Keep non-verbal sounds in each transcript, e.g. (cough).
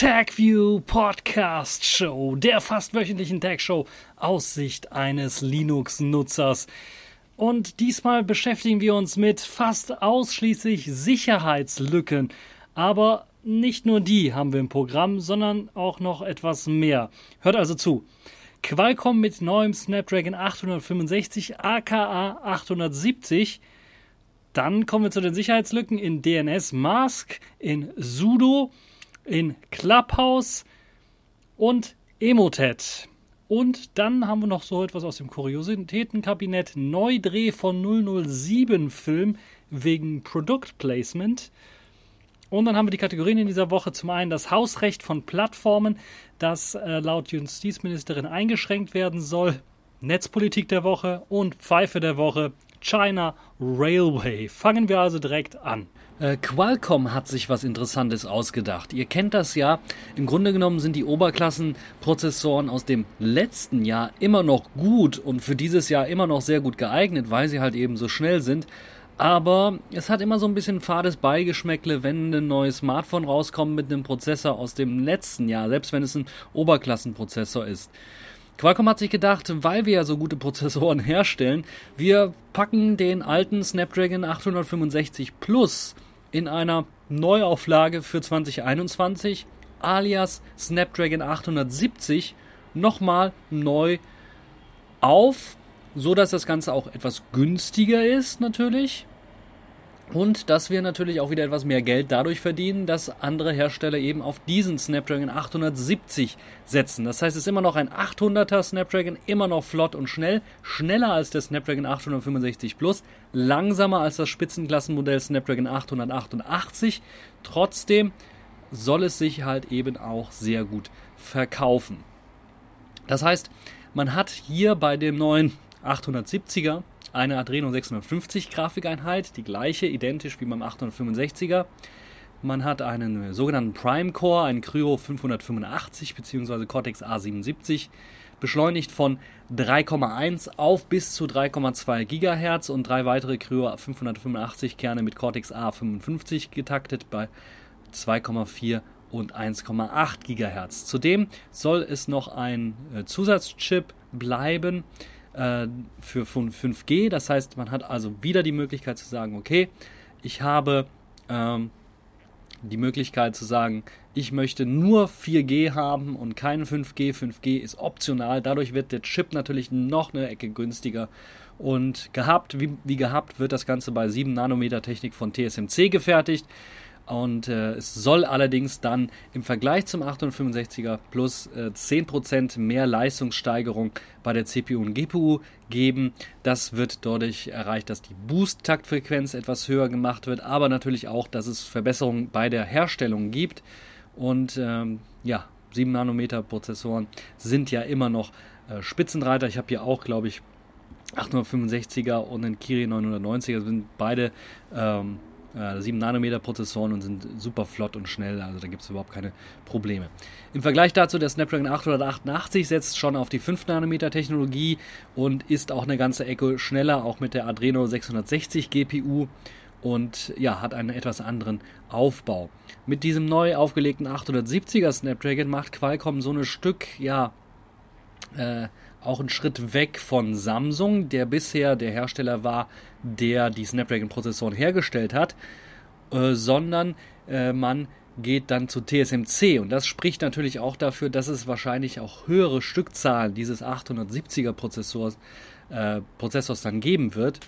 TagView Podcast Show, der fast wöchentlichen Tag Show aus eines Linux-Nutzers. Und diesmal beschäftigen wir uns mit fast ausschließlich Sicherheitslücken. Aber nicht nur die haben wir im Programm, sondern auch noch etwas mehr. Hört also zu. Qualcomm mit neuem Snapdragon 865 aka 870 dann kommen wir zu den Sicherheitslücken in DNS Mask, in Sudo, in Clubhouse und Emotet. Und dann haben wir noch so etwas aus dem Kuriositätenkabinett. Neudreh von 007 Film wegen Product Placement. Und dann haben wir die Kategorien in dieser Woche. Zum einen das Hausrecht von Plattformen, das äh, laut Justizministerin eingeschränkt werden soll. Netzpolitik der Woche und Pfeife der Woche. China Railway. Fangen wir also direkt an. Äh, Qualcomm hat sich was Interessantes ausgedacht. Ihr kennt das ja. Im Grunde genommen sind die Oberklassenprozessoren aus dem letzten Jahr immer noch gut und für dieses Jahr immer noch sehr gut geeignet, weil sie halt eben so schnell sind. Aber es hat immer so ein bisschen fades Beigeschmäckle, wenn ein neues Smartphone rauskommt mit einem Prozessor aus dem letzten Jahr, selbst wenn es ein Oberklassenprozessor ist. Qualcomm hat sich gedacht, weil wir ja so gute Prozessoren (laughs) herstellen, wir packen den alten Snapdragon 865 Plus in einer Neuauflage für 2021 alias Snapdragon 870 nochmal neu auf, so dass das Ganze auch etwas günstiger ist natürlich und dass wir natürlich auch wieder etwas mehr Geld dadurch verdienen, dass andere Hersteller eben auf diesen Snapdragon 870 setzen. Das heißt, es ist immer noch ein 800er Snapdragon, immer noch flott und schnell, schneller als der Snapdragon 865 Plus, langsamer als das Spitzenklassenmodell Snapdragon 888. Trotzdem soll es sich halt eben auch sehr gut verkaufen. Das heißt, man hat hier bei dem neuen 870er eine Adreno 650 Grafikeinheit, die gleiche, identisch wie beim 865er. Man hat einen sogenannten Prime Core, einen Cryo 585 bzw. Cortex A77, beschleunigt von 3,1 auf bis zu 3,2 GHz und drei weitere Cryo 585 Kerne mit Cortex A55 getaktet bei 2,4 und 1,8 GHz. Zudem soll es noch ein äh, Zusatzchip bleiben, äh, für 5G. Das heißt, man hat also wieder die Möglichkeit zu sagen, okay, ich habe ähm, die Möglichkeit zu sagen, ich möchte nur 4G haben und kein 5G. 5G ist optional. Dadurch wird der Chip natürlich noch eine Ecke günstiger. Und gehabt, wie, wie gehabt, wird das Ganze bei 7 Nanometer Technik von TSMC gefertigt. Und äh, es soll allerdings dann im Vergleich zum 865er Plus äh, 10% mehr Leistungssteigerung bei der CPU und GPU geben. Das wird dadurch erreicht, dass die Boost-Taktfrequenz etwas höher gemacht wird, aber natürlich auch, dass es Verbesserungen bei der Herstellung gibt. Und ähm, ja, 7 Nanometer Prozessoren sind ja immer noch äh, Spitzenreiter. Ich habe hier auch, glaube ich, 865er und einen Kiri 990er sind beide ähm, äh, 7 Nanometer Prozessoren und sind super flott und schnell, also da gibt es überhaupt keine Probleme. Im Vergleich dazu, der Snapdragon 888 setzt schon auf die 5 Nanometer Technologie und ist auch eine ganze Ecke schneller, auch mit der Adreno 660 GPU und ja, hat einen etwas anderen Aufbau. Mit diesem neu aufgelegten 870er Snapdragon macht Qualcomm so ein Stück, ja, äh, auch einen Schritt weg von Samsung, der bisher der Hersteller war, der die Snapdragon-Prozessoren hergestellt hat, äh, sondern äh, man geht dann zu TSMC und das spricht natürlich auch dafür, dass es wahrscheinlich auch höhere Stückzahlen dieses 870er Prozessors, äh, Prozessors dann geben wird.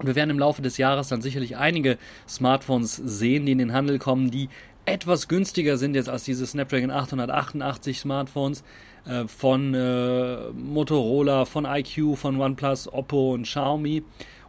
Wir werden im Laufe des Jahres dann sicherlich einige Smartphones sehen, die in den Handel kommen, die etwas günstiger sind jetzt als diese Snapdragon 888 Smartphones äh, von äh, Motorola, von IQ, von OnePlus, Oppo und Xiaomi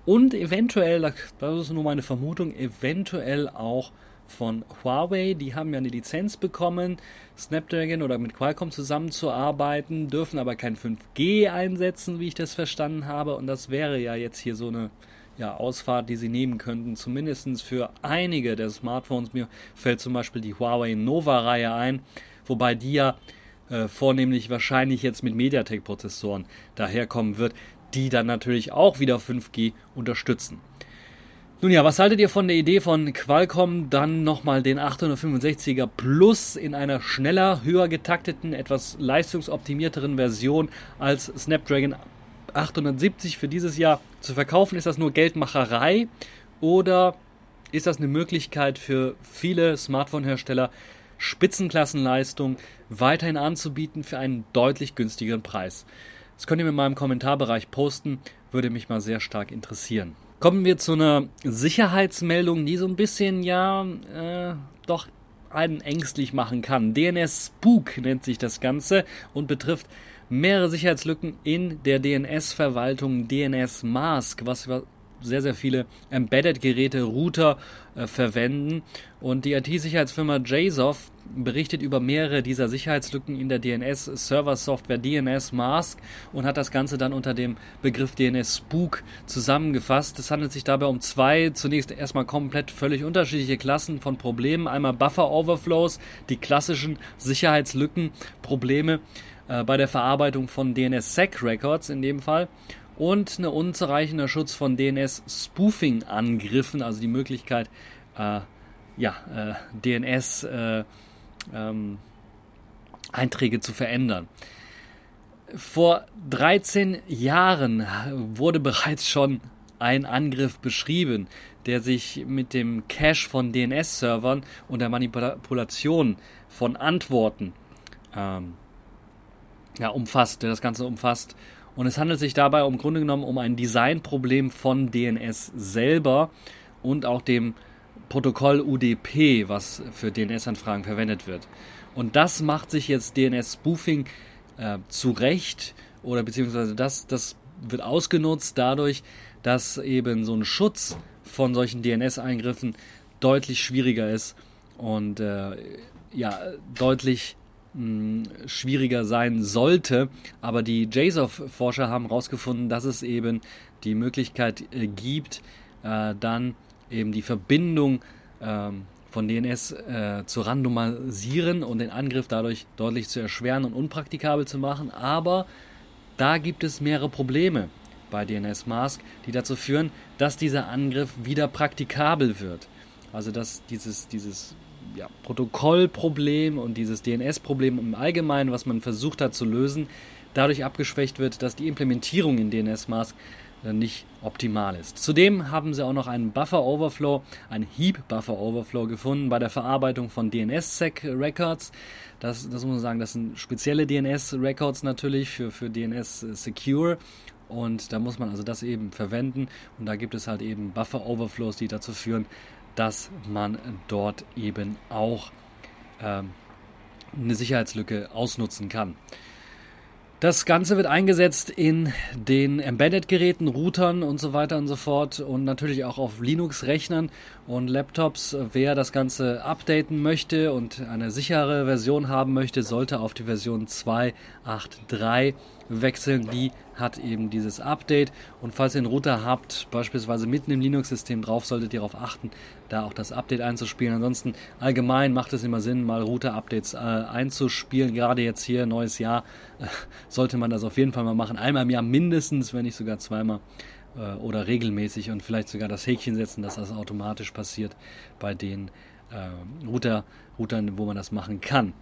und eventuell, das ist nur meine Vermutung, eventuell auch von Huawei. Die haben ja eine Lizenz bekommen, Snapdragon oder mit Qualcomm zusammenzuarbeiten, dürfen aber kein 5G einsetzen, wie ich das verstanden habe. Und das wäre ja jetzt hier so eine ja, Ausfahrt, die sie nehmen könnten, zumindest für einige der Smartphones. Mir fällt zum Beispiel die Huawei Nova-Reihe ein, wobei die ja äh, vornehmlich wahrscheinlich jetzt mit MediaTek-Prozessoren daherkommen wird, die dann natürlich auch wieder 5G unterstützen. Nun ja, was haltet ihr von der Idee von Qualcomm, dann nochmal den 865er Plus in einer schneller, höher getakteten, etwas leistungsoptimierteren Version als Snapdragon 870 für dieses Jahr zu verkaufen? Ist das nur Geldmacherei oder ist das eine Möglichkeit für viele Smartphone-Hersteller, Spitzenklassenleistung weiterhin anzubieten für einen deutlich günstigeren Preis? Das könnt ihr mir in meinem Kommentarbereich posten, würde mich mal sehr stark interessieren. Kommen wir zu einer Sicherheitsmeldung, die so ein bisschen, ja, äh, doch einen ängstlich machen kann. DNS Spook nennt sich das Ganze und betrifft mehrere Sicherheitslücken in der DNS-Verwaltung DNS Mask, was sehr, sehr viele Embedded-Geräte, Router äh, verwenden. Und die IT-Sicherheitsfirma JSOF berichtet über mehrere dieser Sicherheitslücken in der DNS-Server-Software DNS Mask und hat das Ganze dann unter dem Begriff DNS Spook zusammengefasst. Es handelt sich dabei um zwei, zunächst erstmal komplett völlig unterschiedliche Klassen von Problemen. Einmal Buffer Overflows, die klassischen Sicherheitslücken, Probleme äh, bei der Verarbeitung von DNS-Sec-Records in dem Fall und ein unzureichender Schutz von DNS-Spoofing-Angriffen, also die Möglichkeit, äh, ja, äh, DNS äh, ähm, Einträge zu verändern. Vor 13 Jahren wurde bereits schon ein Angriff beschrieben, der sich mit dem Cache von DNS-Servern und der Manipulation von Antworten ähm, ja, umfasst, der das Ganze umfasst. Und es handelt sich dabei im Grunde genommen um ein Designproblem von DNS selber und auch dem Protokoll UDP, was für DNS-Anfragen verwendet wird. Und das macht sich jetzt DNS-Spoofing äh, zurecht oder beziehungsweise das, das wird ausgenutzt dadurch, dass eben so ein Schutz von solchen DNS-Eingriffen deutlich schwieriger ist und äh, ja deutlich schwieriger sein sollte. Aber die JSOF-Forscher haben herausgefunden, dass es eben die Möglichkeit äh, gibt, äh, dann eben die Verbindung ähm, von DNS äh, zu randomisieren und den Angriff dadurch deutlich zu erschweren und unpraktikabel zu machen. Aber da gibt es mehrere Probleme bei DNS Mask, die dazu führen, dass dieser Angriff wieder praktikabel wird. Also dass dieses, dieses ja, Protokollproblem und dieses DNS-Problem im Allgemeinen, was man versucht hat zu lösen, dadurch abgeschwächt wird, dass die Implementierung in DNS-Mask äh, nicht optimal ist. Zudem haben sie auch noch einen Buffer Overflow, einen Heap Buffer Overflow gefunden bei der Verarbeitung von DNS-Sec Records. Das, das muss man sagen, das sind spezielle DNS-Records natürlich für, für DNS Secure. Und da muss man also das eben verwenden. Und da gibt es halt eben Buffer Overflows, die dazu führen, dass man dort eben auch ähm, eine Sicherheitslücke ausnutzen kann. Das Ganze wird eingesetzt in den Embedded-Geräten, Routern und so weiter und so fort und natürlich auch auf Linux-Rechnern und Laptops. Wer das Ganze updaten möchte und eine sichere Version haben möchte, sollte auf die Version 2.8.3 wechseln. Die hat eben dieses Update. Und falls ihr einen Router habt, beispielsweise mitten im Linux-System drauf, solltet ihr darauf achten, da auch das Update einzuspielen. Ansonsten allgemein macht es immer Sinn, mal Router-Updates äh, einzuspielen. Gerade jetzt hier, neues Jahr, äh, sollte man das auf jeden Fall mal machen. Einmal im Jahr mindestens, wenn nicht sogar zweimal äh, oder regelmäßig und vielleicht sogar das Häkchen setzen, dass das automatisch passiert bei den äh, Router, Routern, wo man das machen kann.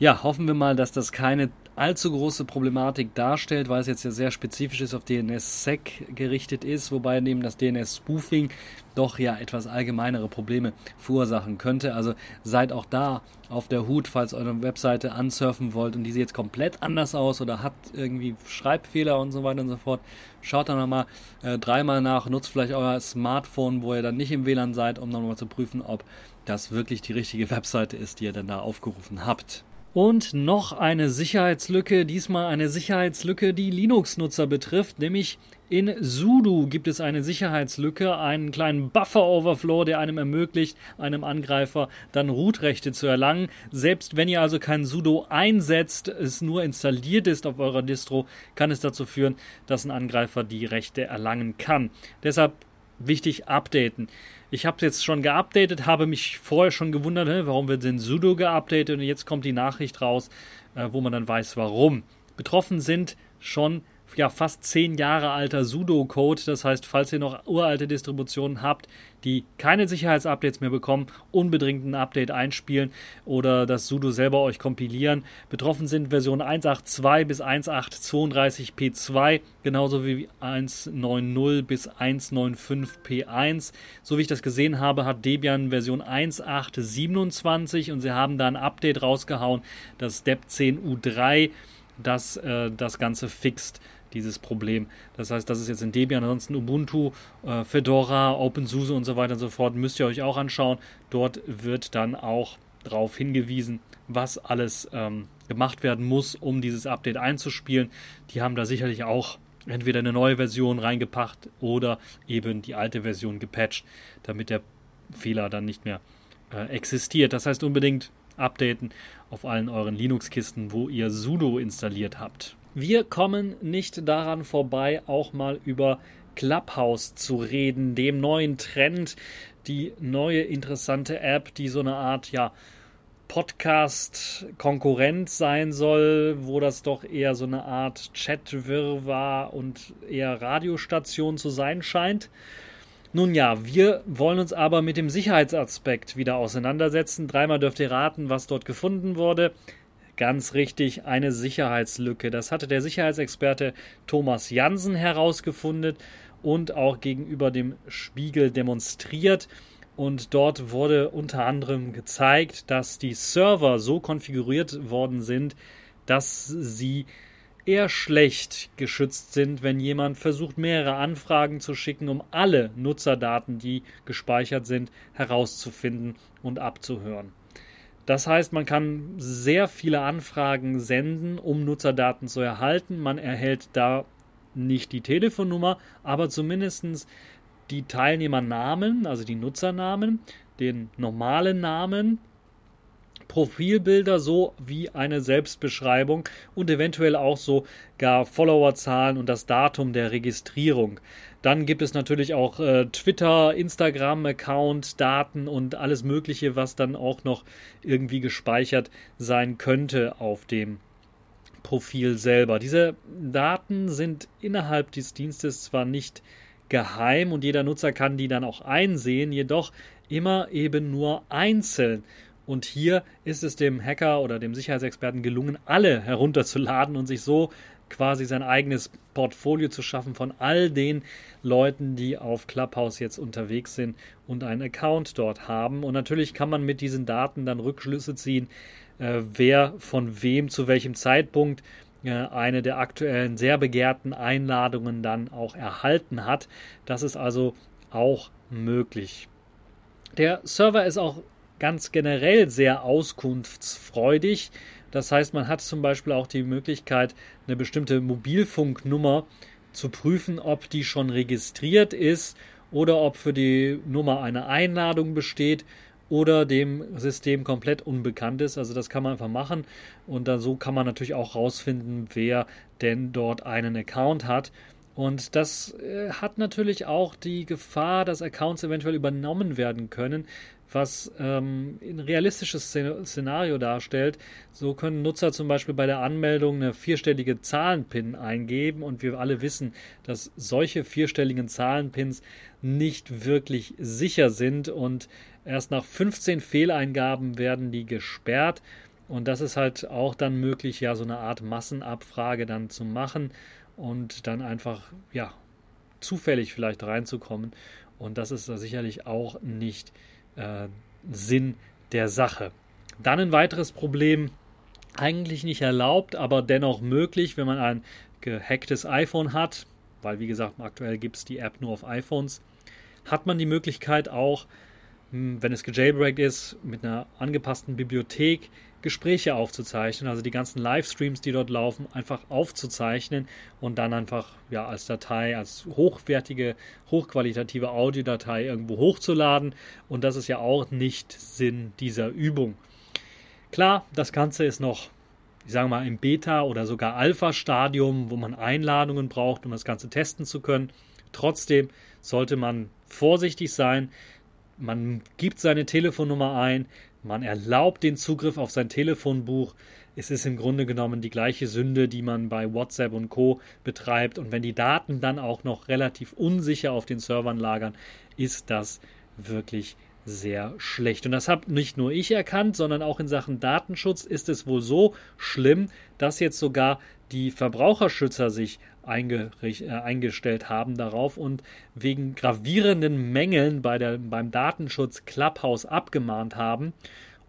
Ja, hoffen wir mal, dass das keine allzu große Problematik darstellt, weil es jetzt ja sehr spezifisch ist auf DNS-Sec gerichtet ist, wobei neben das DNS-Spoofing doch ja etwas allgemeinere Probleme verursachen könnte. Also seid auch da auf der Hut, falls eure Webseite ansurfen wollt und die sieht jetzt komplett anders aus oder hat irgendwie Schreibfehler und so weiter und so fort. Schaut da nochmal äh, dreimal nach, nutzt vielleicht euer Smartphone, wo ihr dann nicht im WLAN seid, um nochmal zu prüfen, ob das wirklich die richtige (laughs) Webseite ist, die ihr dann da aufgerufen habt. Und noch eine Sicherheitslücke, diesmal eine Sicherheitslücke, die Linux-Nutzer betrifft, nämlich in Sudo gibt es eine Sicherheitslücke, einen kleinen Buffer-Overflow, der einem ermöglicht, einem Angreifer dann Root-Rechte zu erlangen. Selbst wenn ihr also kein Sudo einsetzt, es nur installiert ist auf eurer Distro, kann es dazu führen, dass ein Angreifer die Rechte erlangen kann. Deshalb wichtig updaten. Ich habe es jetzt schon geupdatet, habe mich vorher schon gewundert, warum wird denn sudo geupdatet und jetzt kommt die Nachricht raus, äh, wo man dann weiß, warum. Betroffen sind schon ja, fast zehn Jahre alter Sudo-Code. Das heißt, falls ihr noch uralte Distributionen habt, die keine Sicherheitsupdates mehr bekommen, unbedingt ein Update einspielen oder das Sudo selber euch kompilieren. Betroffen sind Version 1.8.2 bis 1.8.32p2, genauso wie 1.9.0 bis 1.9.5p1. So wie ich das gesehen habe, hat Debian Version 1.8.27 und sie haben da ein Update rausgehauen, das DEP 10 U3, das äh, das Ganze fixt dieses Problem. Das heißt, das ist jetzt in Debian, ansonsten Ubuntu, äh, Fedora, OpenSUSE und so weiter und so fort, müsst ihr euch auch anschauen. Dort wird dann auch darauf hingewiesen, was alles ähm, gemacht werden muss, um dieses Update einzuspielen. Die haben da sicherlich auch entweder eine neue Version reingepackt oder eben die alte Version gepatcht, damit der Fehler dann nicht mehr äh, existiert. Das heißt unbedingt updaten auf allen euren Linux-Kisten, wo ihr sudo installiert habt. Wir kommen nicht daran vorbei, auch mal über Clubhouse zu reden, dem neuen Trend, die neue interessante App, die so eine Art, ja, Podcast-Konkurrent sein soll, wo das doch eher so eine Art Chat-Wirrwarr und eher Radiostation zu sein scheint. Nun ja, wir wollen uns aber mit dem Sicherheitsaspekt wieder auseinandersetzen. Dreimal dürft ihr raten, was dort gefunden wurde. Ganz richtig, eine Sicherheitslücke. Das hatte der Sicherheitsexperte Thomas Jansen herausgefunden und auch gegenüber dem Spiegel demonstriert. Und dort wurde unter anderem gezeigt, dass die Server so konfiguriert worden sind, dass sie eher schlecht geschützt sind, wenn jemand versucht, mehrere Anfragen zu schicken, um alle Nutzerdaten, die gespeichert sind, herauszufinden und abzuhören. Das heißt, man kann sehr viele Anfragen senden, um Nutzerdaten zu erhalten. Man erhält da nicht die Telefonnummer, aber zumindest die Teilnehmernamen, also die Nutzernamen, den normalen Namen, Profilbilder sowie eine Selbstbeschreibung und eventuell auch sogar Followerzahlen und das Datum der Registrierung. Dann gibt es natürlich auch äh, Twitter, Instagram-Account, Daten und alles Mögliche, was dann auch noch irgendwie gespeichert sein könnte auf dem Profil selber. Diese Daten sind innerhalb des Dienstes zwar nicht geheim und jeder Nutzer kann die dann auch einsehen, jedoch immer eben nur einzeln. Und hier ist es dem Hacker oder dem Sicherheitsexperten gelungen, alle herunterzuladen und sich so quasi sein eigenes Portfolio zu schaffen von all den Leuten, die auf Clubhouse jetzt unterwegs sind und einen Account dort haben. Und natürlich kann man mit diesen Daten dann Rückschlüsse ziehen, äh, wer von wem zu welchem Zeitpunkt äh, eine der aktuellen sehr begehrten Einladungen dann auch erhalten hat. Das ist also auch möglich. Der Server ist auch ganz generell sehr auskunftsfreudig. Das heißt, man hat zum Beispiel auch die Möglichkeit, eine bestimmte Mobilfunknummer zu prüfen, ob die schon registriert ist oder ob für die Nummer eine Einladung besteht oder dem System komplett unbekannt ist. Also das kann man einfach machen und dann so kann man natürlich auch rausfinden, wer denn dort einen Account hat. Und das äh, hat natürlich auch die Gefahr, dass Accounts eventuell übernommen werden können, was ähm, ein realistisches Szenario darstellt. So können Nutzer zum Beispiel bei der Anmeldung eine vierstellige Zahlenpin eingeben und wir alle wissen, dass solche vierstelligen Zahlenpins nicht wirklich sicher sind und erst nach 15 Fehleingaben werden die gesperrt. Und das ist halt auch dann möglich, ja, so eine Art Massenabfrage dann zu machen und dann einfach, ja, zufällig vielleicht reinzukommen. Und das ist sicherlich auch nicht äh, Sinn der Sache. Dann ein weiteres Problem, eigentlich nicht erlaubt, aber dennoch möglich, wenn man ein gehacktes iPhone hat, weil wie gesagt, aktuell gibt es die App nur auf iPhones, hat man die Möglichkeit auch, hm, wenn es gejailbreakt ist, mit einer angepassten Bibliothek Gespräche aufzuzeichnen, also die ganzen Livestreams, die dort laufen, einfach aufzuzeichnen und dann einfach ja als Datei, als hochwertige, hochqualitative Audiodatei irgendwo hochzuladen. Und das ist ja auch nicht Sinn dieser Übung. Klar, das Ganze ist noch, ich sage mal, im Beta- oder sogar Alpha-Stadium, wo man Einladungen braucht, um das Ganze testen zu können. Trotzdem sollte man vorsichtig sein. Man gibt seine Telefonnummer ein, Man erlaubt den Zugriff auf sein Telefonbuch. Es ist im Grunde genommen die gleiche Sünde, die man bei WhatsApp und Co betreibt. Und wenn die Daten dann auch noch relativ unsicher auf den Servern lagern, ist das wirklich sehr schlecht. Und das habe nicht nur ich erkannt, sondern auch in Sachen Datenschutz ist es wohl so schlimm, dass jetzt sogar die Verbraucherschützer sich äh, eingestellt haben darauf und wegen gravierenden Mängeln bei der, beim Datenschutz Clubhouse abgemahnt haben.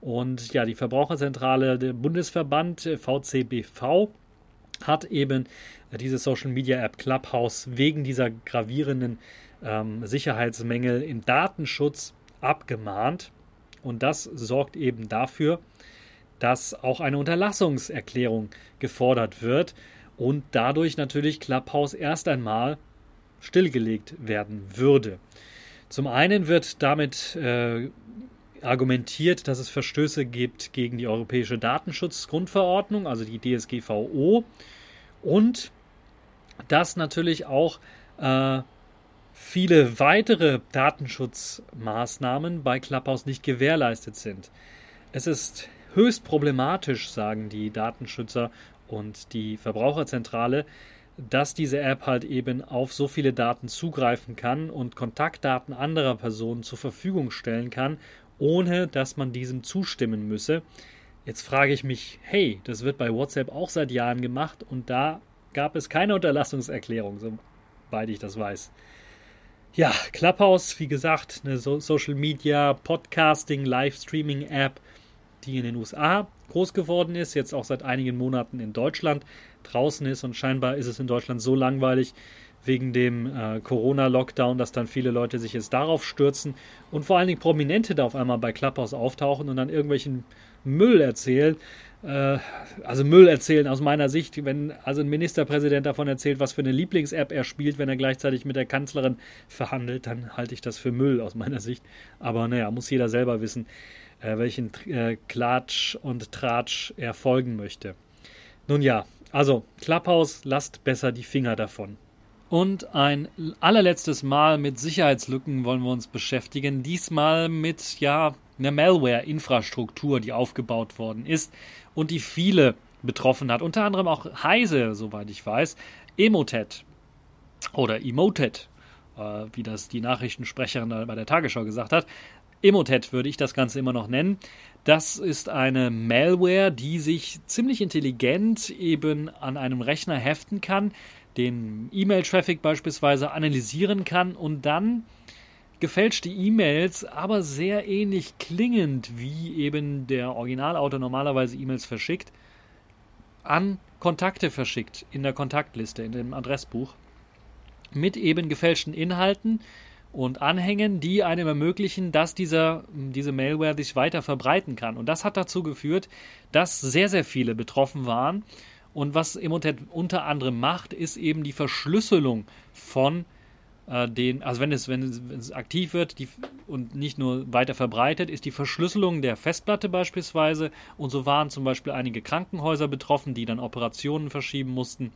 Und ja, die Verbraucherzentrale, der Bundesverband äh, VCBV, hat eben diese Social Media App Clubhouse wegen dieser gravierenden ähm, Sicherheitsmängel im Datenschutz abgemahnt. Und das sorgt eben dafür, dass auch eine Unterlassungserklärung gefordert wird und dadurch natürlich Clubhouse erst einmal stillgelegt werden würde. Zum einen wird damit äh, argumentiert, dass es Verstöße gibt gegen die Europäische Datenschutzgrundverordnung, also die DSGVO, und dass natürlich auch äh, viele weitere Datenschutzmaßnahmen bei Clubhouse nicht gewährleistet sind. Es ist höchst problematisch, sagen die Datenschützer und die Verbraucherzentrale, dass diese App halt eben auf so viele Daten zugreifen kann und Kontaktdaten anderer Personen zur Verfügung stellen kann, ohne dass man diesem zustimmen müsse. Jetzt frage ich mich, hey, das wird bei WhatsApp auch seit Jahren gemacht und da gab es keine Unterlassungserklärung, soweit ich das weiß. Ja, Clubhouse, wie gesagt, eine so Social Media, Podcasting, Livestreaming App, die in den USA groß geworden ist, jetzt auch seit einigen Monaten in Deutschland draußen ist. Und scheinbar ist es in Deutschland so langweilig wegen dem äh, Corona-Lockdown, dass dann viele Leute sich jetzt darauf stürzen und vor allen Dingen Prominente da auf einmal bei Clubhouse auftauchen und dann irgendwelchen Müll erzählen. Äh, also Müll erzählen aus meiner Sicht, wenn also ein Ministerpräsident davon erzählt, was für eine Lieblings-App er spielt, wenn er gleichzeitig mit der Kanzlerin verhandelt, dann halte ich das für Müll aus meiner Sicht. Aber naja, muss jeder selber wissen äh, welchen äh, Klatsch und Tratsch er folgen möchte. Nun ja, also Clubhouse, lasst besser die Finger davon. Und ein allerletztes Mal mit Sicherheitslücken wollen wir uns beschäftigen. Diesmal mit ja einer Malware-Infrastruktur, die aufgebaut worden ist und die viele betroffen hat. Unter anderem auch Heise, soweit ich weiß, Emotet oder Emotet, äh, wie das die Nachrichtensprecherin bei der Tagesschau gesagt hat. Emotet würde ich das Ganze immer noch nennen. Das ist eine Malware, die sich ziemlich intelligent eben an einem Rechner heften kann, den E-Mail-Traffic beispielsweise analysieren kann und dann gefälschte E-Mails, aber sehr ähnlich klingend, wie eben der Originalautor normalerweise E-Mails verschickt, an Kontakte verschickt in der Kontaktliste, in dem Adressbuch, mit eben gefälschten Inhalten, und Anhängen, die einem ermöglichen, dass dieser, diese Malware sich weiter verbreiten kann. Und das hat dazu geführt, dass sehr, sehr viele betroffen waren. Und was Emotet unter anderem macht, ist eben die Verschlüsselung von äh, den, also wenn es, wenn es, wenn es aktiv wird die, und nicht nur weiter verbreitet, ist die Verschlüsselung der Festplatte beispielsweise. Und so waren zum Beispiel einige Krankenhäuser betroffen, die dann Operationen verschieben mussten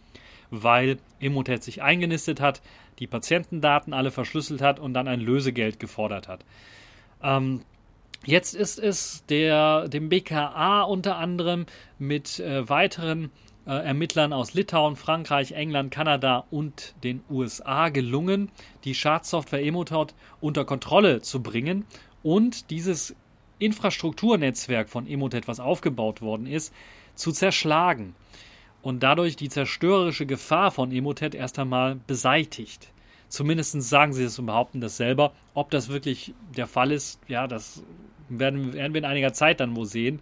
weil Emotet sich eingenistet hat, die Patientendaten alle verschlüsselt hat und dann ein Lösegeld gefordert hat. Ähm, jetzt ist es der, dem BKA unter anderem mit äh, weiteren äh, Ermittlern aus Litauen, Frankreich, England, Kanada und den USA gelungen, die Schadsoftware Emotet unter Kontrolle zu bringen und dieses Infrastrukturnetzwerk von Emotet, was aufgebaut worden ist, zu zerschlagen und dadurch die zerstörerische Gefahr von Emotet erst einmal beseitigt. Zumindest sagen sie es und behaupten das selber. Ob das wirklich der Fall ist, ja, das werden, werden wir in einiger Zeit dann wohl sehen.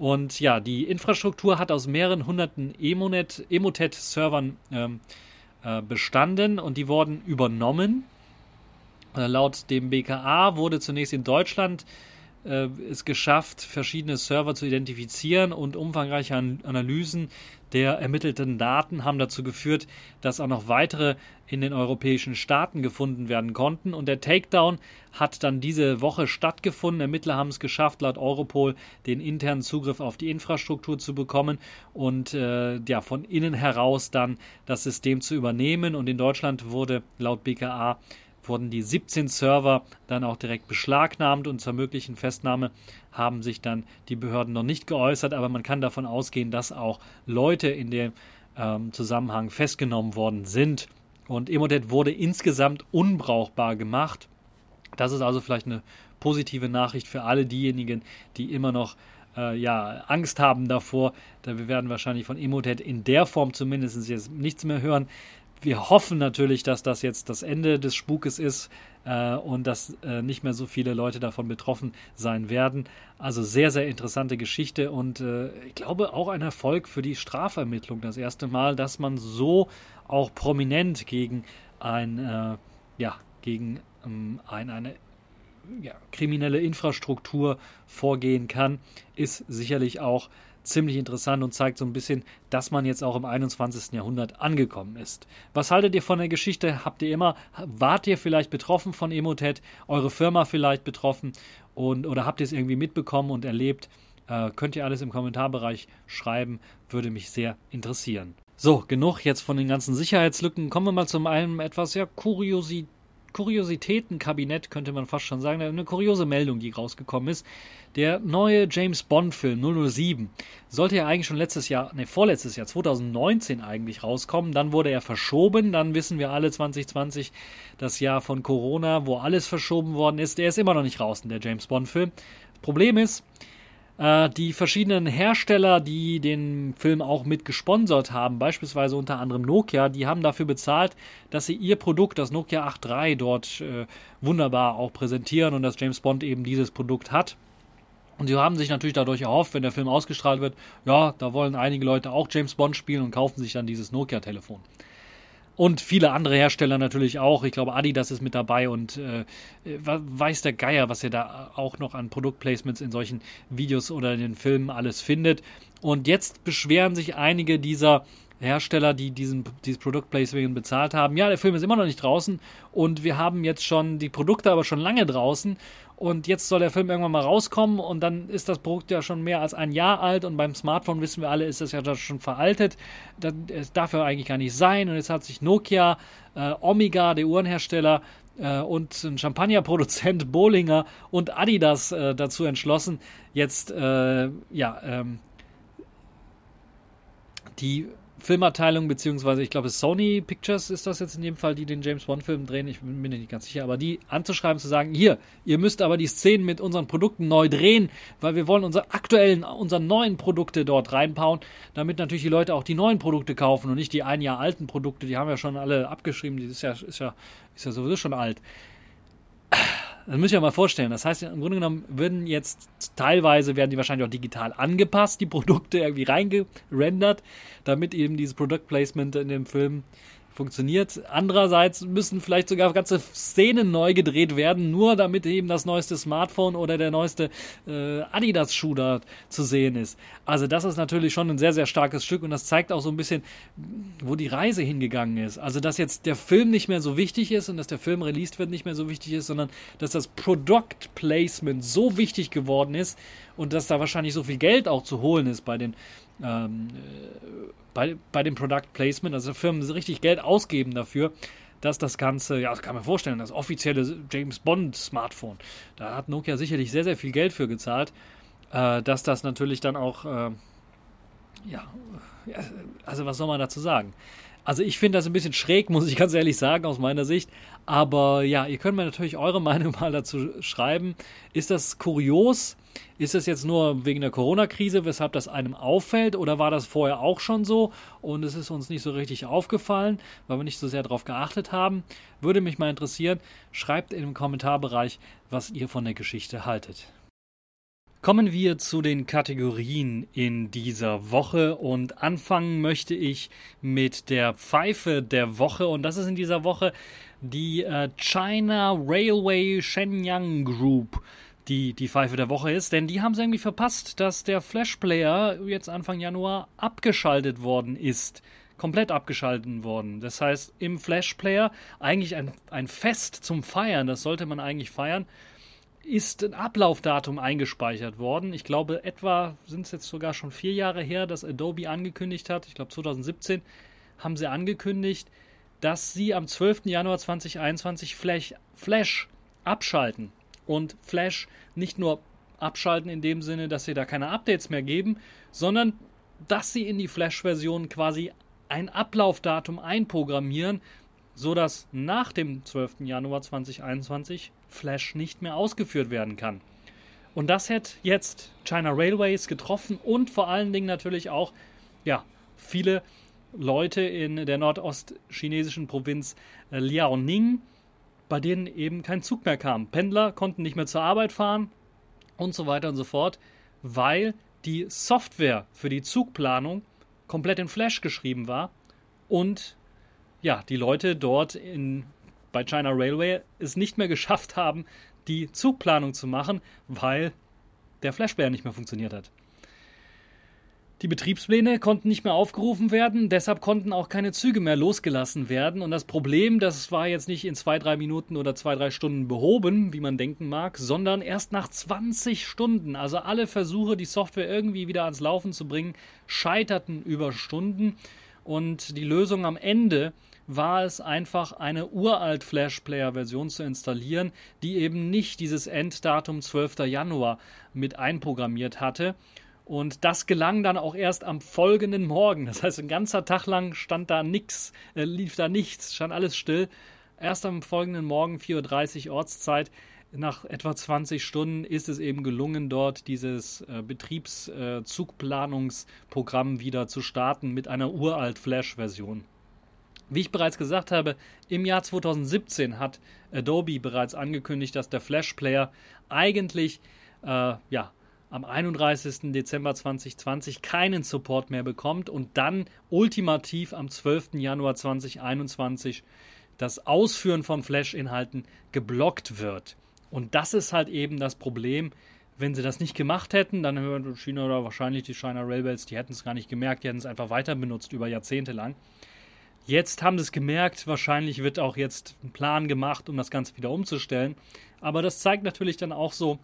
Und ja, die Infrastruktur hat aus mehreren hunderten Emotet-Servern ähm, äh, bestanden und die wurden übernommen. Äh, laut dem BKA wurde zunächst in Deutschland äh, es geschafft, verschiedene Server zu identifizieren und umfangreiche Analysen der ermittelten Daten haben dazu geführt, dass auch noch weitere in den europäischen Staaten gefunden werden konnten. Und der Takedown hat dann diese Woche stattgefunden. Ermittler haben es geschafft, laut Europol den internen Zugriff auf die Infrastruktur zu bekommen und äh, ja, von innen heraus dann das System zu übernehmen. Und in Deutschland wurde laut BKA wurden die 17 Server dann auch direkt beschlagnahmt und zur möglichen Festnahme haben sich dann die Behörden noch nicht geäußert, aber man kann davon ausgehen, dass auch Leute in dem ähm, Zusammenhang festgenommen worden sind. Und Emotet wurde insgesamt unbrauchbar gemacht. Das ist also vielleicht eine positive Nachricht für alle diejenigen, die immer noch äh, ja, Angst haben davor. Da wir werden wahrscheinlich von Emotet in der Form zumindest jetzt nichts mehr hören. Wir hoffen natürlich, dass das jetzt das Ende des Spukes ist äh, und dass äh, nicht mehr so viele Leute davon betroffen sein werden. Also sehr, sehr interessante Geschichte und äh, ich glaube auch ein Erfolg für die Strafermittlung. Das erste Mal, dass man so auch prominent gegen ein, äh, ja, gegen ähm, ein, eine ja, kriminelle Infrastruktur vorgehen kann, ist sicherlich auch ziemlich interessant und zeigt so ein bisschen, dass man jetzt auch im 21. Jahrhundert angekommen ist. Was haltet ihr von der Geschichte? Habt ihr immer, wart ihr vielleicht betroffen von Emotet, eure Firma vielleicht betroffen und oder habt ihr es irgendwie mitbekommen und erlebt? Äh, könnt ihr alles im Kommentarbereich schreiben, würde mich sehr interessieren. So, genug jetzt von den ganzen Sicherheitslücken. Kommen wir mal zu einem etwas ja Kuriosität Kuriositätenkabinett, könnte man fast schon sagen. Eine kuriose Meldung, die rausgekommen ist. Der neue James Bond-Film 007 sollte ja eigentlich schon letztes Jahr, ne, vorletztes Jahr, 2019 eigentlich rauskommen. Dann wurde er verschoben. Dann wissen wir alle 2020, das Jahr von Corona, wo alles verschoben worden ist. Der ist immer noch nicht raus, der James Bond-Film. Problem ist, äh, die verschiedenen Hersteller, die den Film auch mit gesponsert haben, beispielsweise unter anderem Nokia, die haben dafür bezahlt, dass sie ihr Produkt, das Nokia 8.3, dort äh, wunderbar auch präsentieren und dass James Bond eben dieses Produkt hat. Und sie haben sich natürlich dadurch erhofft, wenn der Film ausgestrahlt wird, ja, da wollen einige Leute auch James Bond spielen und kaufen sich dann dieses Nokia-Telefon. Und viele andere Hersteller natürlich auch. Ich glaube, Adidas ist mit dabei und äh, weiß der Geier, was ihr da auch noch an Produktplacements in solchen Videos oder in den Filmen alles findet. Und jetzt beschweren sich einige dieser Hersteller, die diesen, dieses Produktplacement bezahlt haben. Ja, der Film ist immer noch nicht draußen und wir haben jetzt schon die Produkte aber schon lange draußen und jetzt soll der Film irgendwann mal rauskommen und dann ist das Produkt ja schon mehr als ein Jahr alt und beim Smartphone wissen wir alle, ist das ja schon veraltet. Das darf ja eigentlich gar nicht sein und jetzt hat sich Nokia, äh, Omega, der Uhrenhersteller, äh, und ein Champagnerproduzent (laughs) Bollinger und Adidas äh, dazu entschlossen, jetzt äh, ja ähm, die Filmabteilung, beziehungsweise ich glaube Sony Pictures ist das jetzt in dem Fall, die den James Bond-Film drehen, ich bin mir nicht ganz sicher, aber die anzuschreiben, zu sagen, hier, ihr müsst aber die Szenen mit unseren Produkten neu drehen, weil wir wollen unsere aktuellen, unsere neuen Produkte dort reinbauen, damit natürlich die Leute auch die neuen Produkte kaufen und nicht die ein Jahr alten Produkte, die haben ja schon alle abgeschrieben, die ist ja, ist ja, ist ja sowieso schon alt. Das müsst ihr euch mal vorstellen. Das heißt, im Grunde genommen würden jetzt teilweise werden die wahrscheinlich auch digital angepasst, die Produkte irgendwie reingerendert, damit eben dieses Product Placement in dem Film funktioniert. Andererseits müssen vielleicht sogar ganze Szenen neu gedreht werden, nur damit eben das neueste Smartphone oder der neueste äh, Adidas-Schuh da zu sehen ist. Also das ist natürlich schon ein sehr, sehr starkes Stück und das zeigt auch so ein bisschen, wo die Reise hingegangen ist. Also dass jetzt der Film nicht mehr so wichtig ist und dass der Film released wird nicht mehr so wichtig ist, sondern dass das Product Placement so wichtig geworden ist und dass da wahrscheinlich so viel Geld auch zu holen ist bei den ähm, äh, bei, bei dem Product Placement, also Firmen richtig Geld ausgeben dafür, dass das Ganze, ja, das kann man vorstellen, das offizielle James Bond Smartphone, da hat Nokia sicherlich sehr, sehr viel Geld für gezahlt, äh, dass das natürlich dann auch, äh, ja, also was soll man dazu sagen? Also ich finde das ein bisschen schräg, muss ich ganz ehrlich sagen, aus meiner Sicht. Aber ja, ihr könnt mir natürlich eure Meinung (laughs) mal dazu schreiben. Ist das kurios? Ist das jetzt nur wegen der Corona-Krise, weshalb das einem auffällt? Oder war das vorher auch schon so und es ist uns nicht so richtig aufgefallen, weil wir nicht so sehr darauf geachtet haben? Würde mich mal interessieren. Schreibt im Kommentarbereich, was ihr von der Geschichte haltet. Kommen wir zu den Kategorien in dieser Woche und anfangen möchte ich mit der Pfeife der Woche und das ist in dieser Woche die äh, China Railway Shenyang Group, die die Pfeife der Woche ist, denn die haben es irgendwie verpasst, dass der Flash Player jetzt Anfang Januar abgeschaltet worden ist komplett abgeschaltet worden. Das heißt, im Flash Player eigentlich ein, ein Fest zum Feiern, das sollte man eigentlich feiern, ist ein Ablaufdatum eingespeichert worden. Ich glaube, etwa sind es jetzt sogar schon vier Jahre her, dass Adobe angekündigt hat. Ich glaube, 2017 haben sie angekündigt, dass sie am 12. Januar 2021 Flash, Flash abschalten. Und Flash nicht nur abschalten in dem Sinne, dass sie da keine Updates mehr geben, sondern dass sie in die Flash-Version quasi ein Ablaufdatum einprogrammieren, sodass nach dem 12. Januar 2021 Flash nicht mehr ausgeführt werden kann. Und das hätte jetzt China Railways getroffen und vor allen Dingen natürlich auch ja, viele Leute in der nordostchinesischen Provinz äh, Liaoning, bei denen eben kein Zug mehr kam. Pendler konnten nicht mehr zur Arbeit fahren und so weiter und so fort, weil die Software für die Zugplanung komplett in Flash geschrieben war und ja, die Leute dort in, bei China Railway es nicht mehr (laughs) geschafft haben, die Zugplanung zu machen, weil der Flashplayer nicht mehr funktioniert hat. Die Betriebspläne konnten nicht mehr aufgerufen werden, deshalb konnten auch keine Züge mehr losgelassen werden. Und das Problem, das war jetzt nicht in zwei, drei Minuten oder zwei, drei Stunden behoben, wie man denken mag, sondern erst nach 20 Stunden. Also alle Versuche, die Software irgendwie wieder ans Laufen zu bringen, scheiterten über Stunden. Und die Lösung am Ende war es einfach eine uralt Flash Player Version zu installieren, die eben nicht dieses Enddatum 12. Januar mit einprogrammiert hatte. Und das gelang dann auch erst am folgenden Morgen. Das heißt, ein ganzer Tag lang stand da nichts, äh, lief da nichts, stand alles still. Erst am folgenden Morgen, 4.30 Uhr Ortszeit, nach etwa 20 Stunden ist es eben gelungen, dort dieses äh, Betriebszugplanungsprogramm äh, wieder zu starten mit einer uralt Flash-Version. Wie ich bereits gesagt habe, im Jahr 2017 hat Adobe bereits angekündigt, dass der Flash Player eigentlich äh, ja, am 31. Dezember 2020 keinen Support mehr bekommt und dann ultimativ am 12. Januar 2021 das Ausführen von Flash-Inhalten geblockt wird. Und das ist halt eben das Problem. Wenn sie das nicht gemacht hätten, dann hören China oder wahrscheinlich die China Railways, die hätten es gar nicht gemerkt, die hätten es einfach weiter benutzt über Jahrzehnte lang. Jetzt haben sie es gemerkt, wahrscheinlich wird auch jetzt ein Plan gemacht, um das Ganze wieder umzustellen. Aber das zeigt natürlich dann auch so,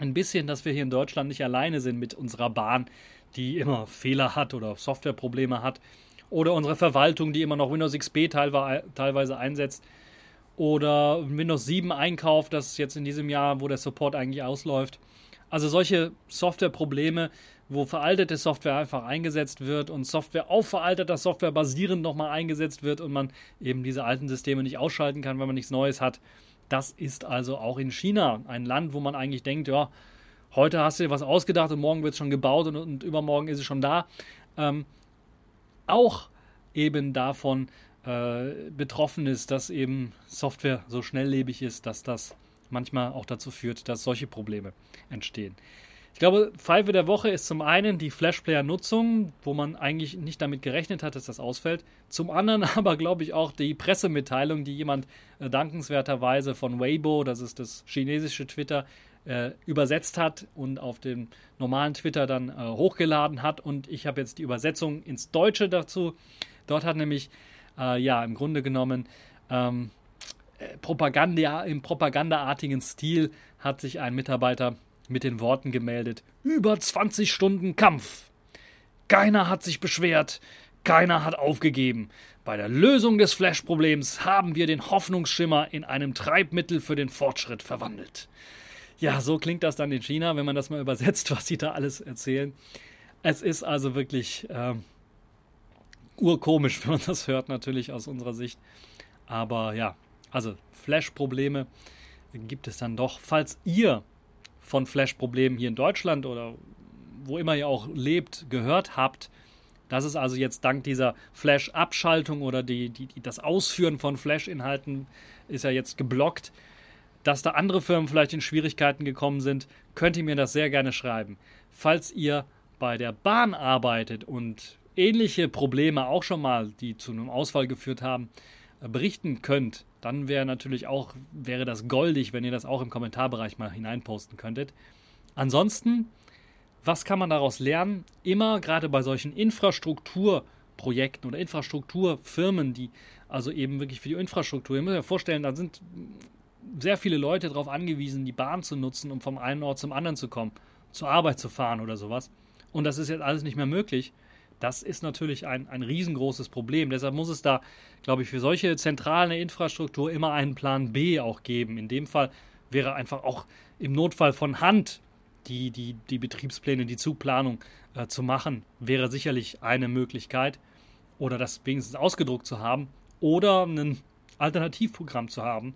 ein bisschen, dass wir hier in Deutschland nicht alleine sind mit unserer Bahn, die immer Fehler hat oder Softwareprobleme hat. Oder unsere Verwaltung, die immer noch Windows XP teilweise einsetzt. Oder Windows 7 einkauft, das jetzt in diesem Jahr, wo der Support eigentlich ausläuft. Also solche Softwareprobleme, wo veraltete Software einfach eingesetzt wird und Software auf veralteter Software basierend nochmal eingesetzt wird und man eben diese alten Systeme nicht ausschalten kann, weil man nichts Neues hat. Das ist also auch in China ein Land, wo man eigentlich denkt, ja, heute hast du dir was ausgedacht und morgen wird es schon gebaut und, und, übermorgen ist es schon da. Ähm, auch eben davon äh, betroffen ist, dass eben Software so schnelllebig ist, dass das manchmal auch dazu führt, dass solche Probleme entstehen. Ich glaube, Pfeife der Woche ist zum einen die Flashplayer-Nutzung, wo man eigentlich nicht damit gerechnet hat, dass das ausfällt. Zum anderen (laughs) aber, glaube ich, auch die Pressemitteilung, die jemand äh, dankenswerterweise von Weibo, das ist das chinesische Twitter, äh, übersetzt hat und auf den normalen Twitter dann äh, hochgeladen hat. Und ich habe jetzt die Übersetzung ins Deutsche dazu. Dort hat nämlich, äh, ja, im Grunde genommen, ähm, äh, Propaganda, im propagandaartigen Stil hat sich ein Mitarbeiter mit den Worten gemeldet: Über 20 Stunden Kampf. Keiner hat sich beschwert, keiner hat aufgegeben. Bei der Lösung des Flash-Problems haben wir den Hoffnungsschimmer in einem Treibmittel für den Fortschritt verwandelt. Ja, so klingt das dann in China, wenn man das mal übersetzt, was sie da alles erzählen. Es ist also wirklich äh, urkomisch, wenn man das hört, natürlich aus unserer Sicht. Aber ja, also Flash-Probleme gibt es dann doch. Falls ihr von Flash-Problemen hier in Deutschland oder wo immer ihr auch lebt, gehört habt. Das ist also jetzt dank dieser Flash-Abschaltung oder die, die, das Ausführen von Flash-Inhalten ist ja jetzt geblockt. Dass da andere Firmen vielleicht in Schwierigkeiten gekommen sind, könnt ihr mir das sehr gerne schreiben. Falls ihr bei der Bahn arbeitet und ähnliche Probleme auch schon mal, die zu einem Ausfall geführt haben, berichten könnt, dann wäre natürlich auch, wäre das goldig, wenn ihr das auch im Kommentarbereich mal hineinposten könntet. Ansonsten, was kann man daraus lernen? Immer gerade bei solchen Infrastrukturprojekten oder Infrastrukturfirmen, die also eben wirklich für die Infrastruktur, ihr müsst euch vorstellen, da sind sehr viele Leute darauf angewiesen, die Bahn zu nutzen, um vom einen Ort zum anderen zu kommen, zur Arbeit zu fahren oder sowas. Und das ist jetzt alles nicht mehr möglich Das ist natürlich ein, ein riesengroßes Problem. Deshalb muss es da, glaube ich, für solche zentrale Infrastruktur immer einen Plan B auch geben. In dem Fall wäre einfach auch im Notfall von Hand die, die, die Betriebspläne, die Zugplanung äh, zu machen, wäre sicherlich eine Möglichkeit. Oder das wenigstens ausgedruckt zu haben. Oder ein Alternativprogramm zu haben,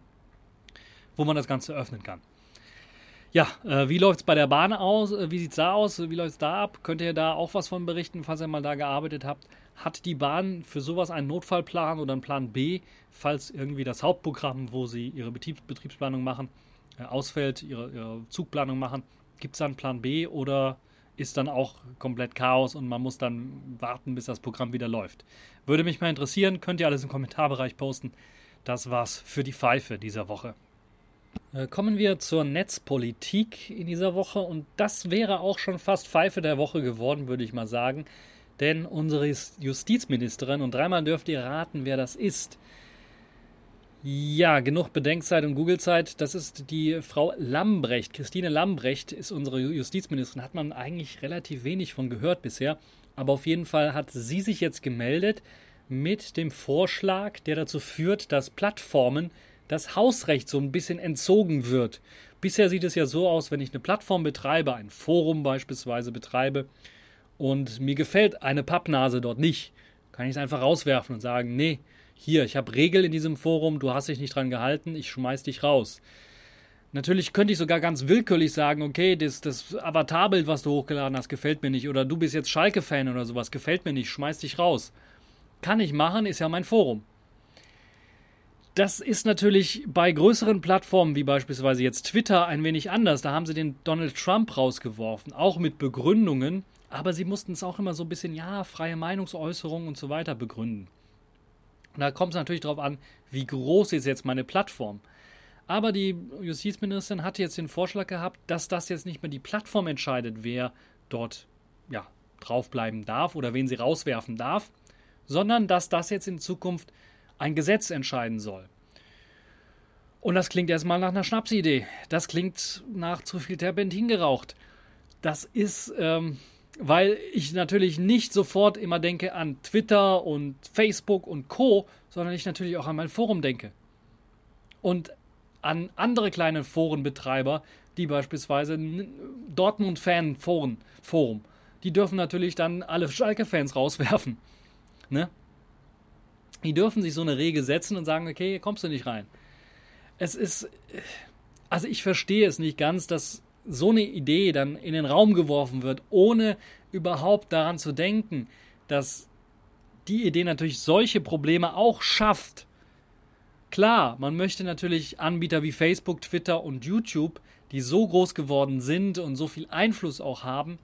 wo man das Ganze öffnen kann. Ja, äh, wie läuft es bei der Bahn aus? Äh, wie sieht es da aus? Wie läuft es da ab? Könnt ihr da auch was von berichten, falls ihr mal da gearbeitet habt? Hat die Bahn für sowas einen Notfallplan oder einen Plan B, falls irgendwie das Hauptprogramm, wo sie ihre Betriebs Betriebsplanung machen, äh, ausfällt, ihre, ihre Zugplanung machen? Gibt es da einen Plan B oder ist dann auch komplett Chaos und man muss dann warten, bis das Programm wieder läuft? Würde mich mal interessieren, könnt ihr alles im Kommentarbereich posten. Das war's für die Pfeife dieser Woche. Äh, kommen wir zur Netzpolitik in dieser Woche und das wäre auch schon fast Pfeife der Woche geworden, würde ich mal sagen. Denn unsere Justizministerin, und dreimal dürft ihr raten, wer das ist. Ja, genug Bedenkzeit und Googlezeit. Das ist die Frau Lambrecht. Christine Lambrecht ist unsere Justizministerin. Hat man eigentlich relativ wenig von gehört bisher. Aber auf jeden Fall hat sie sich jetzt gemeldet mit dem Vorschlag, der dazu führt, dass Plattformen das Hausrecht so ein bisschen entzogen wird. Bisher sieht es ja so aus, wenn ich eine Plattform betreibe, ein Forum beispielsweise betreibe und mir gefällt eine Pappnase dort nicht, kann ich es einfach rauswerfen und sagen, nee, hier, ich habe Regeln in diesem Forum, du hast dich nicht dran gehalten, ich schmeiß dich raus. Natürlich könnte ich sogar ganz willkürlich sagen, okay, das, das Avatarbild, was du hochgeladen hast, gefällt mir nicht. Oder du bist jetzt Schalke-Fan oder sowas, gefällt mir nicht, schmeiß dich raus. Kann ich machen, ist ja mein Forum. Das ist natürlich bei größeren Plattformen wie beispielsweise jetzt Twitter ein wenig anders. Da haben sie den Donald Trump rausgeworfen, auch mit Begründungen, aber sie mussten es auch immer so ein bisschen, ja, freie Meinungsäußerung und so weiter begründen. Und da kommt es natürlich darauf an, wie groß ist jetzt meine Plattform. Aber die Justizministerin hatte jetzt den Vorschlag gehabt, dass das jetzt nicht mehr die Plattform entscheidet, wer dort ja, draufbleiben darf oder wen sie rauswerfen darf, sondern dass das jetzt in Zukunft ein Gesetz entscheiden soll. Und das klingt erstmal nach einer Schnapsidee. Das klingt nach zu viel Terpentin geraucht. Das ist, ähm, weil ich natürlich nicht sofort immer denke an Twitter und Facebook und Co., sondern ich natürlich auch an mein Forum denke. Und an andere kleine Forenbetreiber, die beispielsweise Dortmund-Fan-Forum, die dürfen natürlich dann alle Schalke-Fans rauswerfen. Ne? Die dürfen sich so eine Regel setzen und sagen, okay, kommst du nicht rein. Es ist, also ich verstehe es nicht ganz, dass so eine Idee dann in den Raum geworfen wird, ohne überhaupt daran zu denken, dass die Idee natürlich solche Probleme auch schafft. Klar, man möchte natürlich Anbieter wie Facebook, Twitter und YouTube, die so groß geworden sind und so viel Einfluss auch haben,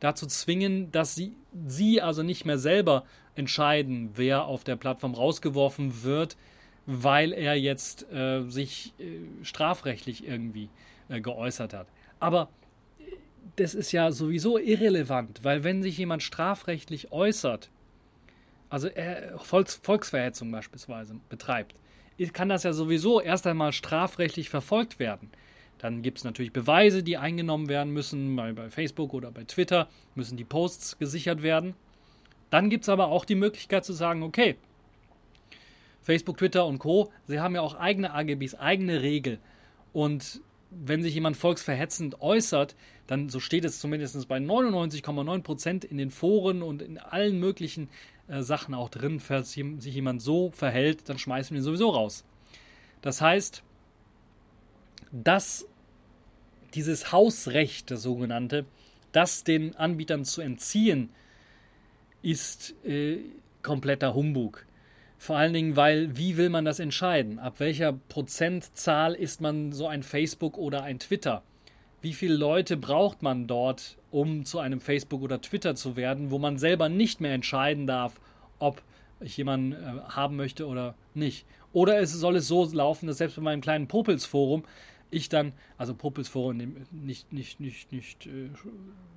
dazu zwingen, dass sie, sie also nicht mehr selber entscheiden, wer auf der Plattform rausgeworfen wird, weil er jetzt äh, sich äh, strafrechtlich irgendwie äh, geäußert hat. Aber äh, das ist ja sowieso irrelevant, weil wenn sich jemand strafrechtlich äußert, also Volks Volksverhetzung beispielsweise betreibt, kann das ja sowieso erst einmal strafrechtlich verfolgt werden. Dann gibt es natürlich Beweise, die eingenommen werden müssen, bei, bei Facebook oder bei Twitter müssen die Posts gesichert werden. Dann gibt es aber auch die Möglichkeit zu sagen, okay, Facebook, Twitter und Co., sie haben ja auch eigene AGBs, eigene Regeln. Und wenn sich jemand volksverhetzend äußert, dann, so steht es zumindest bei 99,9 Prozent in den Foren und in allen möglichen äh, Sachen auch drin, falls sich jemand so verhält, dann schmeißen wir ihn sowieso raus. Das heißt, dass dieses Hausrecht, das sogenannte, das den Anbietern zu entziehen, ist äh, kompletter Humbug. Vor allen Dingen, weil, wie will man das entscheiden? Ab welcher Prozentzahl ist man so ein Facebook oder ein Twitter? Wie viele Leute braucht man dort, um zu einem Facebook oder Twitter zu werden, wo man selber nicht mehr entscheiden darf, ob ich jemanden äh, haben möchte oder nicht? Oder es soll es so laufen, dass selbst bei meinem kleinen Popels-Forum ich dann, also Popels Forum nicht, nicht, nicht, nicht, äh,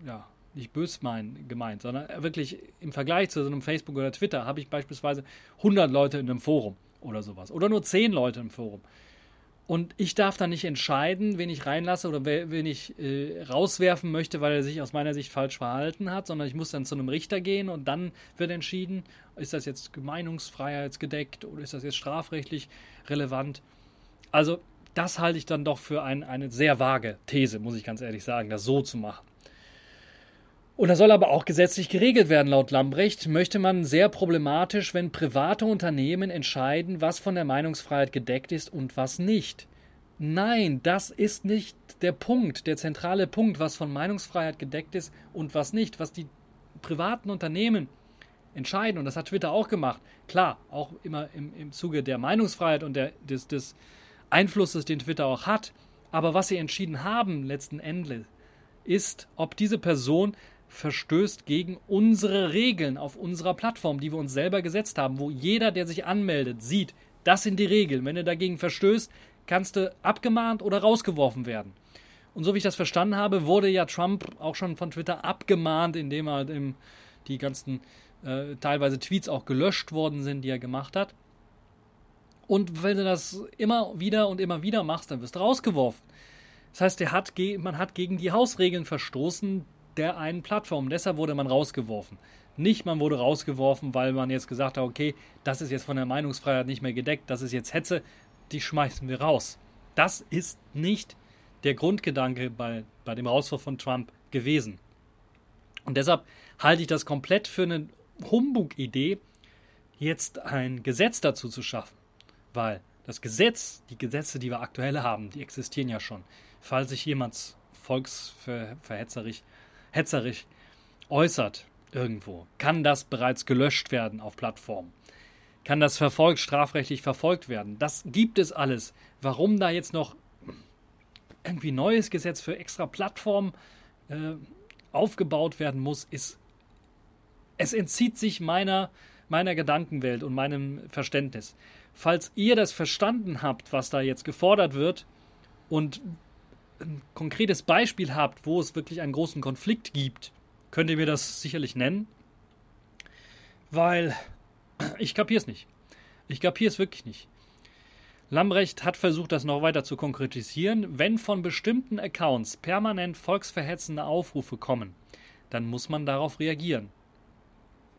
ja, nicht bös mein, gemeint, sondern wirklich im Vergleich zu so einem Facebook oder Twitter habe ich beispielsweise 100 Leute in einem Forum oder sowas oder nur 10 Leute im Forum. Und ich darf dann nicht entscheiden, wen ich reinlasse oder wen ich äh, rauswerfen möchte, weil er sich aus meiner Sicht falsch verhalten hat, sondern ich muss dann zu einem Richter gehen und dann wird entschieden, ist das jetzt Meinungsfreiheitsgedeckt oder ist das jetzt strafrechtlich relevant. Also das halte ich dann doch für ein, eine sehr vage These, muss ich ganz ehrlich sagen, das so zu machen. Und das soll aber auch gesetzlich geregelt werden, laut Lambrecht, möchte man sehr problematisch, wenn private Unternehmen entscheiden, was von der Meinungsfreiheit gedeckt ist und was nicht. Nein, das ist nicht der Punkt, der zentrale Punkt, was von Meinungsfreiheit gedeckt ist und was nicht. Was die privaten Unternehmen entscheiden, und das hat Twitter auch gemacht, klar, auch immer im, im Zuge der Meinungsfreiheit und der, des, des Einflusses, den Twitter auch hat, aber was sie entschieden haben letzten Endes, ist, ob diese Person verstößt gegen unsere Regeln auf unserer Plattform, die wir uns selber gesetzt haben, wo jeder, der sich anmeldet, sieht, das sind die Regeln. Wenn du dagegen verstößt, kannst du abgemahnt oder rausgeworfen werden. Und so wie ich das verstanden habe, wurde ja Trump auch schon von Twitter abgemahnt, indem er im, die ganzen äh, teilweise Tweets auch gelöscht worden sind, die er gemacht hat. Und wenn du das immer wieder und immer wieder machst, dann wirst du rausgeworfen. Das heißt, hat, man hat gegen die Hausregeln verstoßen, der einen Plattform. Deshalb wurde man rausgeworfen. Nicht, man wurde rausgeworfen, weil man jetzt gesagt hat, okay, das ist jetzt von der Meinungsfreiheit nicht mehr gedeckt, das ist jetzt Hetze, die schmeißen wir raus. Das ist nicht der Grundgedanke bei, bei dem Rauswurf von Trump gewesen. Und deshalb halte ich das komplett für eine Humbug-Idee, jetzt ein Gesetz dazu zu schaffen. Weil das Gesetz, die Gesetze, die wir aktuell haben, die existieren ja schon. Falls sich jemand volksverhetzerisch hetzerisch äußert irgendwo, kann das bereits gelöscht werden auf Plattformen. Kann das verfolgt, strafrechtlich verfolgt werden. Das gibt es alles. Warum da jetzt noch irgendwie neues Gesetz für extra Plattformen äh, aufgebaut werden muss, ist, es entzieht sich meiner, meiner Gedankenwelt und meinem Verständnis. Falls ihr das verstanden habt, was da jetzt gefordert wird und ein konkretes Beispiel habt, wo es wirklich einen großen Konflikt gibt, könnt ihr mir das sicherlich nennen. Weil (clears throat) ich kapiere es nicht. Ich kapiere es wirklich nicht. Lambrecht hat versucht, das noch weiter zu konkretisieren. Wenn von bestimmten Accounts permanent volksverhetzende Aufrufe kommen, dann muss man darauf reagieren.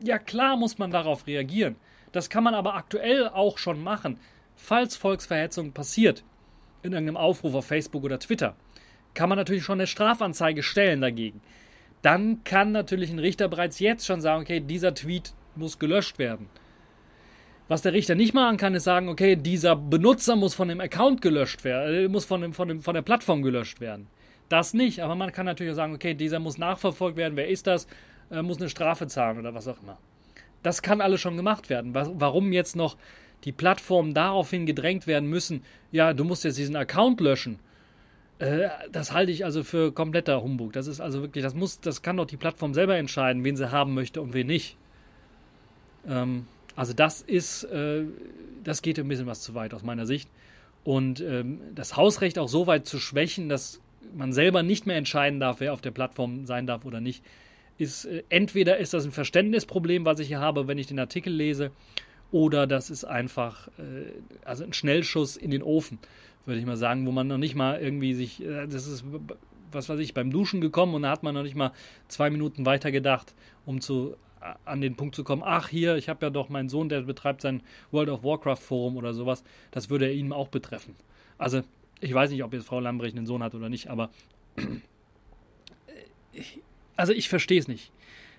Ja klar muss man darauf reagieren. Das kann man aber aktuell auch schon machen, falls Volksverhetzung passiert in irgendeinem Aufruf auf Facebook oder Twitter kann man natürlich schon eine Strafanzeige stellen dagegen. Dann kann natürlich ein Richter bereits jetzt schon sagen, okay, dieser Tweet muss gelöscht werden. Was der Richter nicht machen kann, ist sagen, okay, dieser Benutzer muss von dem Account gelöscht werden, äh, muss von, dem, von, dem, von der Plattform gelöscht werden. Das nicht, aber man kann natürlich sagen, okay, dieser muss nachverfolgt werden, wer ist das, äh, muss eine Strafe zahlen oder was auch immer. Das kann alles schon gemacht werden. Warum jetzt noch die Plattformen daraufhin gedrängt werden müssen, ja, du musst jetzt diesen Account löschen äh, das halte ich also für kompletter Humbug. Das ist also wirklich, das muss, das kann doch die Plattform selber entscheiden, wen sie haben möchte und wen nicht. Ähm, also das ist, äh, das geht ein bisschen was zu weit aus meiner Sicht. Und ähm, das Hausrecht auch so weit zu schwächen, dass man selber nicht mehr entscheiden darf, wer auf der Plattform sein darf oder nicht, ist äh, entweder ist das ein Verständnisproblem, was ich hier habe, wenn ich den Artikel lese, oder das ist einfach äh, also ein Schnellschuss in den Ofen würde ich mal sagen, wo man noch nicht mal irgendwie sich, äh, das ist, was weiß ich, beim Duschen gekommen und da hat man noch nicht mal zwei Minuten weiter gedacht, um zu an den Punkt zu kommen, ach hier, ich habe ja doch meinen Sohn, der betreibt sein World of Warcraft Forum oder sowas, das würde ihn auch betreffen. Also, ich weiß nicht, ob jetzt Frau Lambrecht einen Sohn hat oder nicht, aber also ich verstehe es nicht.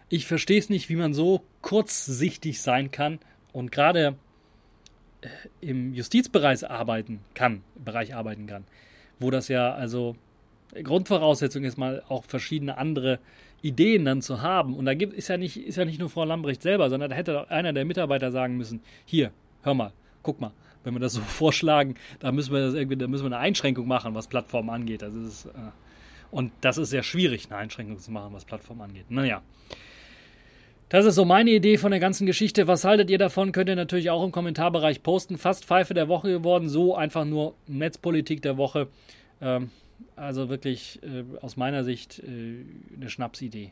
Ich verstehe es nicht, wie man so kurzsichtig sein kann und gerade im Justizbereich arbeiten kann, Bereich arbeiten kann, wo das ja also Grundvoraussetzung ist, mal auch verschiedene andere Ideen dann zu haben. Und da gibt ist ja nicht ist ja nicht nur Frau Lambrecht selber, sondern da hätte einer der Mitarbeiter sagen müssen: Hier, hör mal, guck mal, wenn wir das so (laughs) vorschlagen, da müssen wir das irgendwie, da müssen wir eine Einschränkung machen, was Plattformen angeht. Das ist, äh, und das ist sehr schwierig, eine Einschränkung zu machen, was Plattformen angeht. Naja. Das ist so meine Idee von der ganzen Geschichte. Was haltet ihr davon? Könnt ihr natürlich auch im Kommentarbereich posten. Fast Pfeife der Woche geworden, so einfach nur Netzpolitik der Woche. Ähm, also wirklich äh, aus meiner Sicht äh, eine Schnapsidee.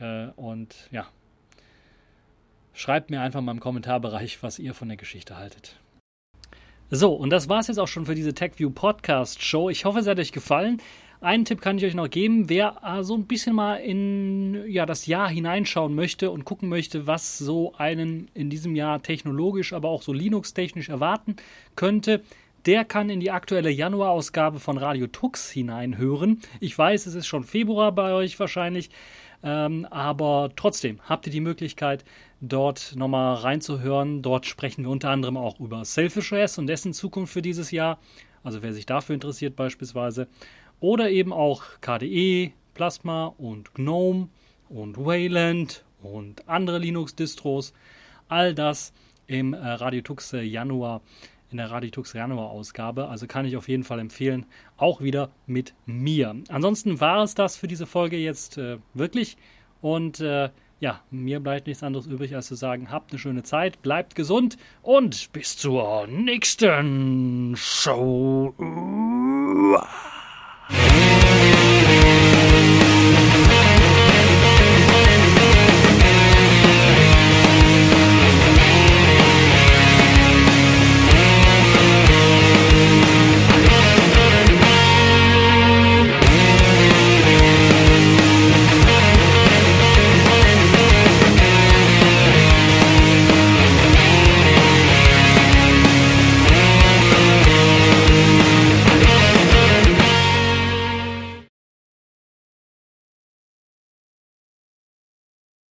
Äh, und ja, schreibt mir einfach mal im Kommentarbereich, was ihr von der Geschichte haltet. So, und das war es jetzt auch schon für diese TechView Podcast Show. Ich hoffe, es hat euch gefallen. Einen Tipp kann ich euch noch geben, wer äh, so ein bisschen mal in ja, das Jahr hineinschauen möchte und gucken möchte, was so einen in diesem Jahr technologisch, aber auch so Linux-technisch erwarten könnte, der kann in die aktuelle Januarausgabe von Radio Tux hineinhören. Ich weiß, es ist schon Februar bei euch wahrscheinlich, ähm, aber trotzdem habt ihr die Möglichkeit, dort nochmal reinzuhören. Dort sprechen wir unter anderem auch über Selfish OS und dessen Zukunft für dieses Jahr. Also wer sich dafür interessiert beispielsweise. Oder eben auch KDE, Plasma und GNOME und Wayland und andere Linux-Distros. All das im äh, Radiotux Januar, in der Radiotux Januar-Ausgabe. Also kann ich auf jeden Fall empfehlen, auch wieder mit mir. Ansonsten war es das für diese Folge jetzt äh, wirklich. Und äh, ja, mir bleibt nichts anderes übrig, als zu sagen, habt eine schöne Zeit, bleibt gesund und bis zur nächsten Show. Yeah.